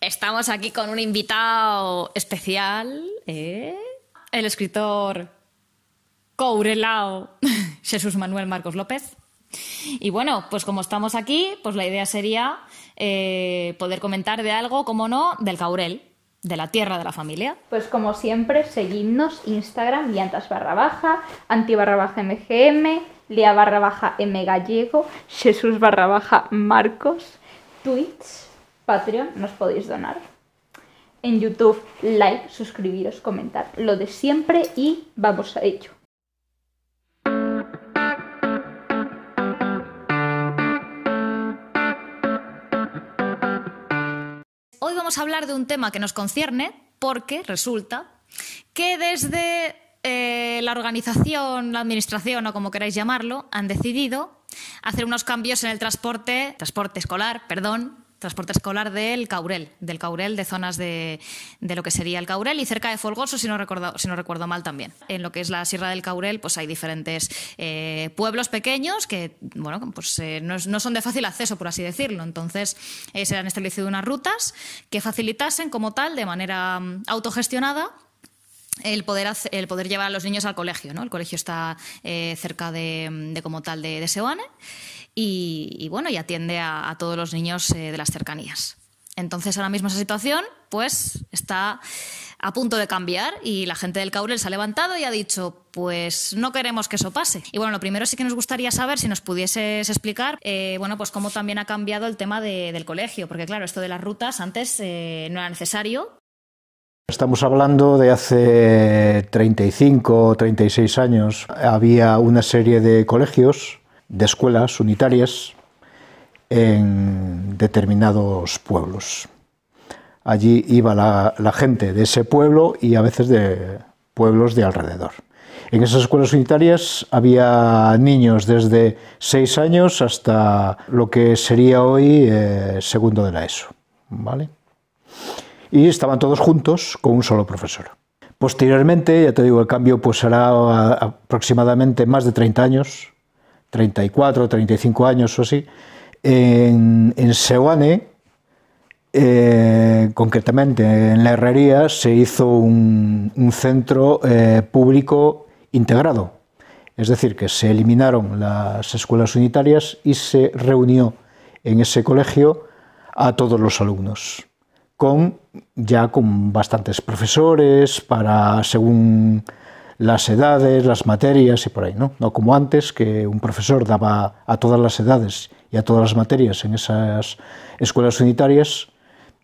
Estamos aquí con un invitado especial, ¿eh? el escritor Courelao Jesús Manuel Marcos López. Y bueno, pues como estamos aquí, pues la idea sería eh, poder comentar de algo, como no, del Caurel, de la tierra de la familia. Pues como siempre, seguidnos Instagram, liantas barra baja, anti barra baja MGM, lia barra baja M gallego, Jesús barra baja Marcos, tweets, Patreon, nos podéis donar. En YouTube, like, suscribiros, comentar, lo de siempre y vamos a ello. Hoy vamos a hablar de un tema que nos concierne porque resulta que desde eh, la organización, la administración o como queráis llamarlo, han decidido hacer unos cambios en el transporte, transporte escolar, perdón, transporte escolar del Caurel, del Caurel, de zonas de, de, lo que sería el Caurel y cerca de Folgoso, si no, recuerdo, si no recuerdo mal también. En lo que es la Sierra del Caurel, pues hay diferentes eh, pueblos pequeños que, bueno, pues eh, no, no, son de fácil acceso, por así decirlo. Entonces, eh, se han establecido unas rutas que facilitasen como tal, de manera um, autogestionada, el poder, hacer, el poder llevar a los niños al colegio. ¿no? El colegio está cerca de, de, como tal, de, de Seoane y, bueno, y atiende a, todos los niños eh, de las cercanías. Entonces, ahora mismo esa situación pues está a punto de cambiar y la gente del Caurel se ha levantado y ha dicho, pues no queremos que eso pase. Y bueno, lo primero sí que nos gustaría saber si nos pudieses explicar, eh, bueno, pues cómo también ha cambiado el tema de, del colegio, porque claro, esto de las rutas antes eh, no era necesario, Estamos hablando de hace 35 o 36 años. Había una serie de colegios, de escuelas unitarias en determinados pueblos. Allí iba la, gente de ese pueblo y a veces de pueblos de alrededor. En esas escuelas unitarias había niños desde 6 años hasta lo que sería hoy eh, segundo de la ESO. ¿vale? y estaban todos juntos con un solo profesor. Posteriormente, ya te digo, el cambio pues será aproximadamente más de 30 años, 34, 35 años o así, en, en Seoane, eh, concretamente en la herrería, se hizo un, un centro eh, público integrado. Es decir, que se eliminaron las escuelas unitarias y se reunió en ese colegio a todos los alumnos con ya con bastantes profesores para según las edades, las materias y por ahí, ¿no? No como antes que un profesor daba a todas las edades y a todas las materias en esas escuelas unitarias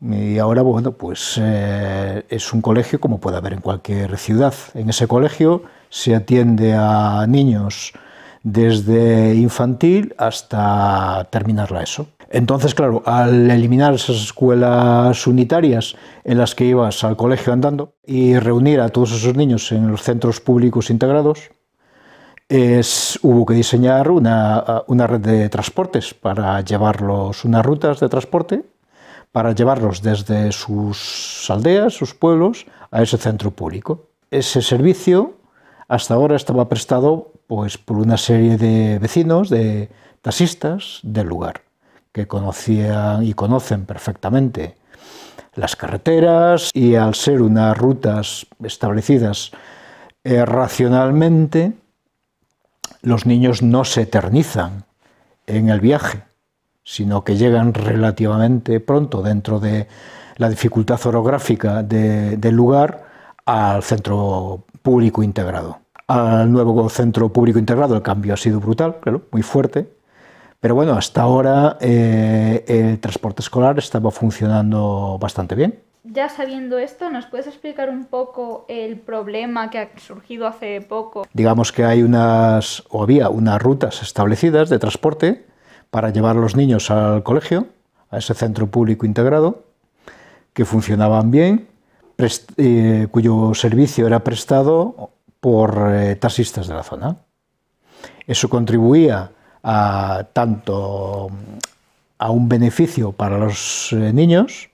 y ahora bueno, pues eh, es un colegio como puede haber en cualquier ciudad. En ese colegio se atiende a niños desde infantil hasta terminar la ESO. Entonces, claro, al eliminar esas escuelas unitarias en las que ibas al colegio andando y reunir a todos esos niños en los centros públicos integrados, es, hubo que diseñar una, una, red de transportes para llevarlos, unas rutas de transporte, para llevarlos desde sus aldeas, sus pueblos, a ese centro público. Ese servicio hasta ahora estaba prestado pues, por una serie de vecinos, de taxistas del lugar que conocían y conocen perfectamente las carreteras y al ser unas rutas establecidas eh, racionalmente, los niños no se eternizan en el viaje, sino que llegan relativamente pronto dentro de la dificultad orográfica de, del lugar al centro público integrado. Al nuevo centro público integrado el cambio ha sido brutal, claro, muy fuerte, pero bueno, hasta ahora eh, el transporte escolar estaba funcionando bastante bien. Ya sabiendo esto, ¿nos puedes explicar un poco el problema que ha surgido hace poco? Digamos que hay unas, o había unas rutas establecidas de transporte para llevar a los niños al colegio, a ese centro público integrado, que funcionaban bien, eh, cuyo servicio era prestado por eh, taxistas de la zona. Eso contribuía a, tanto a un beneficio para los eh, niños,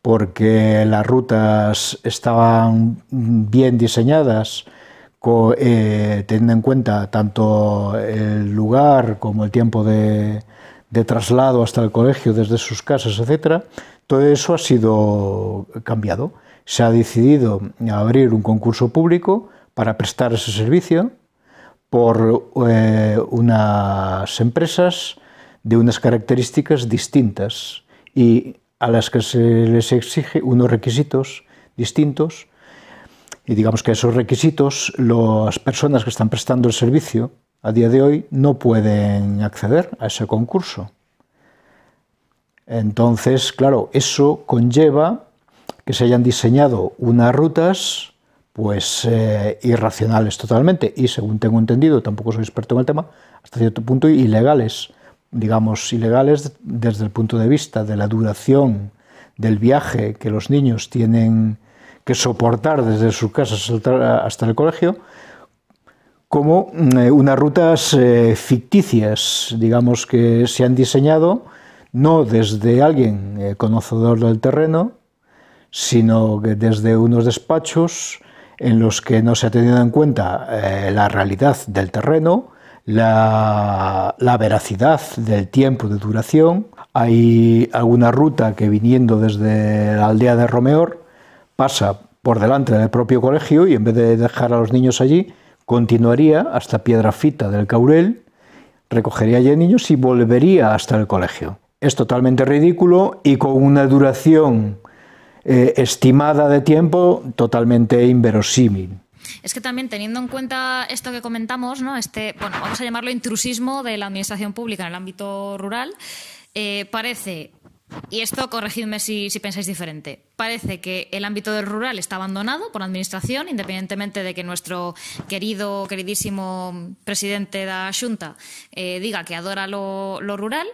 porque las rutas estaban bien diseñadas, eh, teniendo en cuenta tanto el lugar como el tiempo de, de traslado hasta el colegio desde sus casas, etcétera, todo eso ha sido cambiado. Se ha decidido abrir un concurso público para prestar ese servicio por eh, unas empresas de unas características distintas y a las que se les exige unos requisitos distintos y digamos que esos requisitos las personas que están prestando el servicio a día de hoy no pueden acceder a ese concurso. Entonces, claro, eso conlleva que se hayan diseñado unas rutas pues eh, irracionales totalmente. Y según tengo entendido, tampoco soy experto en el tema, hasta cierto punto ilegales, digamos ilegales desde el punto de vista de la duración del viaje que los niños tienen que soportar desde sus casas hasta el colegio, como eh, unas rutas eh, ficticias, digamos que se han diseñado no desde alguien conocedor del terreno, sino que desde unos despachos en los que no se ha tenido en cuenta eh, la realidad del terreno, la, veracidad del tiempo de duración. Hay alguna ruta que viniendo desde la aldea de Romeor pasa por delante del propio colegio y en vez de dejar a los niños allí, continuaría hasta Piedrafita del Caurel, recogería allí niños y volvería hasta el colegio. Es totalmente ridículo y con una duración eh, estimada de tiempo totalmente inverosímil. Es que también teniendo en cuenta esto que comentamos, ¿no? este, bueno, vamos a llamarlo intrusismo de la administración pública en el ámbito rural, eh, parece, y esto corregidme si, si, pensáis diferente, parece que el ámbito del rural está abandonado por la administración, independientemente de que nuestro querido, queridísimo presidente de la Junta eh, diga que adora lo, lo rural,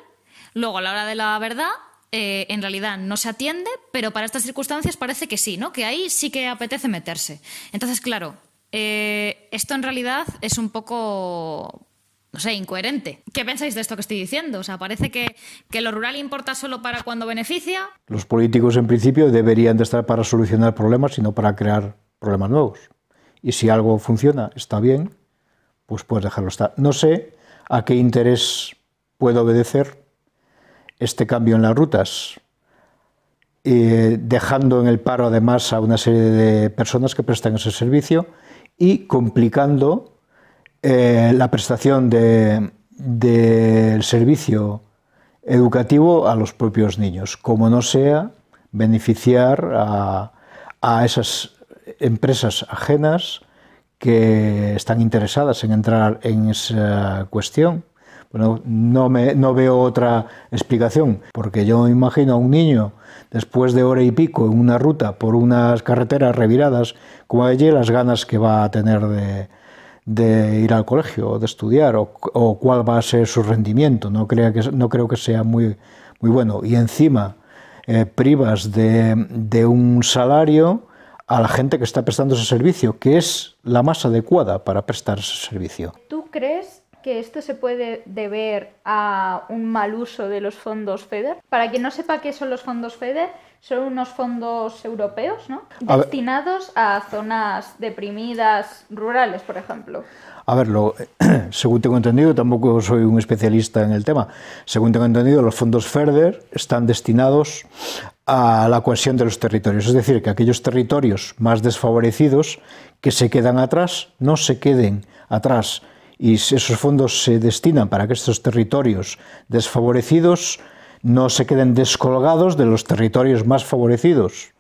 luego a la hora de la verdad eh, en realidad no se atiende, pero para estas circunstancias parece que sí, ¿no? Que ahí sí que apetece meterse. Entonces, claro, eh, esto en realidad es un poco, no sé, incoherente. ¿Qué pensáis de esto que estoy diciendo? O sea, parece que, que lo rural importa solo para cuando beneficia. Los políticos, en principio, deberían de estar para solucionar problemas y no para crear problemas nuevos. Y si algo funciona, está bien, pues puedes dejarlo estar. No sé a qué interés puede obedecer este cambio en las rutas, dejando en el paro además a una serie de personas que prestan ese servicio y complicando eh, la prestación del servicio educativo a los propios niños, como no sea beneficiar a esas empresas ajenas que están interesadas en entrar en esa cuestión bueno, no, veo otra explicación, porque yo imagino a un niño después de hora y pico en una ruta por unas carreteras reviradas, como allí las ganas que va a tener de, ir al colegio, de estudiar, o, o, cuál va a ser su rendimiento. No, creo que, no creo que sea muy, muy bueno. Y encima eh, privas de, de un salario a la gente que está prestando ese servicio, que es la más adecuada para prestar ese servicio. ¿Tú crees que esto se puede deber a un mal uso de los fondos FEDER. Para quien no sepa qué son los fondos FEDER, son unos fondos europeos, ¿no? Destinados a, zonas deprimidas rurales, por ejemplo. A ver, según tengo entendido, tampoco soy un especialista en el tema, según tengo entendido, los fondos FEDER están destinados a la cohesión de los territorios, es decir, que aquellos territorios más desfavorecidos que se quedan atrás no se queden atrás y esos fondos se destinan para que estos territorios desfavorecidos no se queden descolgados de los territorios más favorecidos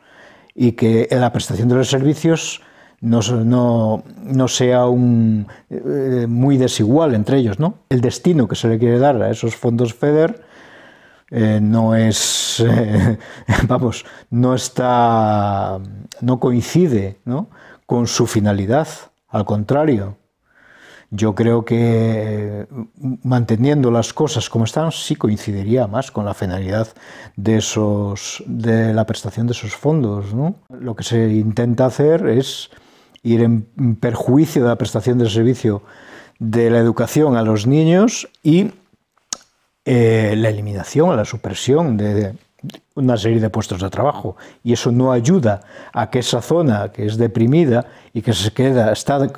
y que la prestación de los servicios no, no, sea un, eh, muy desigual entre ellos. ¿no? El destino que se le quiere dar a esos fondos FEDER eh, no es, eh, vamos, no está, no coincide ¿no? con su finalidad, al contrario. Yo creo que manteniendo las cosas como están sí coincidiría más con la finalidad de, esos, de la prestación de esos fondos. Lo que se intenta hacer es ir en perjuicio de la prestación del servicio de la educación a los niños y eh, la eliminación, la supresión de, una serie de puestos de trabajo y eso no ayuda a que esa zona que es deprimida y que se queda está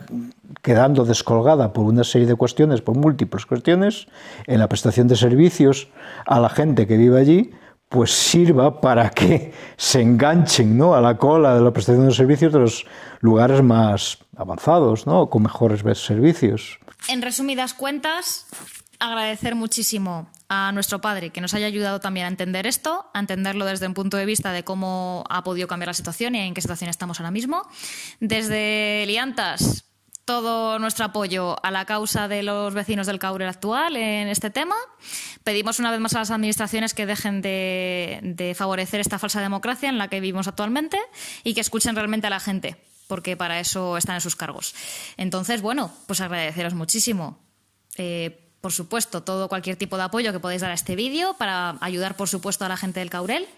quedando descolgada por una serie de cuestiones, por múltiples cuestiones, en la prestación de servicios a la gente que vive allí, pues sirva para que se enganchen ¿no? a la cola de la prestación de servicios de los lugares más avanzados, ¿no? con mejores servicios. En resumidas cuentas, agradecer muchísimo a nuestro padre que nos haya ayudado también a entender esto, a entenderlo desde un punto de vista de cómo ha podido cambiar la situación y en qué situación estamos ahora mismo. Desde Liantas, todo nuestro apoyo a la causa de los vecinos del Caurel actual en este tema. Pedimos una vez más a las administraciones que dejen de, favorecer esta falsa democracia en la que vivimos actualmente y que escuchen realmente a la gente, porque para eso están en sus cargos. Entonces, bueno, pues agradeceros muchísimo. Eh, por supuesto, todo cualquier tipo de apoyo que podéis dar a este vídeo para ayudar, por supuesto, a la gente del Caurel.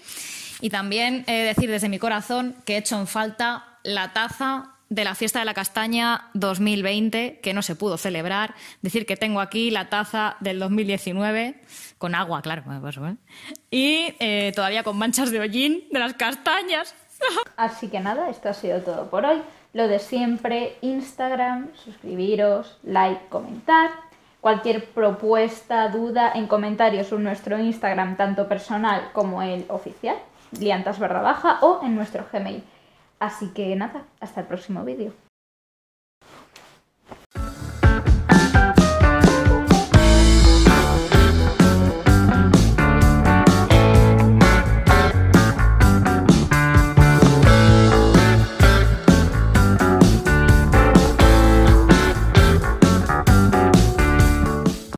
Y también eh, decir desde mi corazón que he hecho en falta la taza de la fiesta de la castaña 2020 que no se pudo celebrar. Decir que tengo aquí la taza del 2019 con agua, claro, ¿eh? y eh, todavía con manchas de hollín de las castañas. Así que nada, esto ha sido todo por hoy. Lo de siempre, Instagram, suscribiros, like, comentar. Cualquier propuesta, duda en comentarios en nuestro Instagram, tanto personal como el oficial, liantas barra baja, o en nuestro Gmail. Así que nada, hasta el próximo vídeo.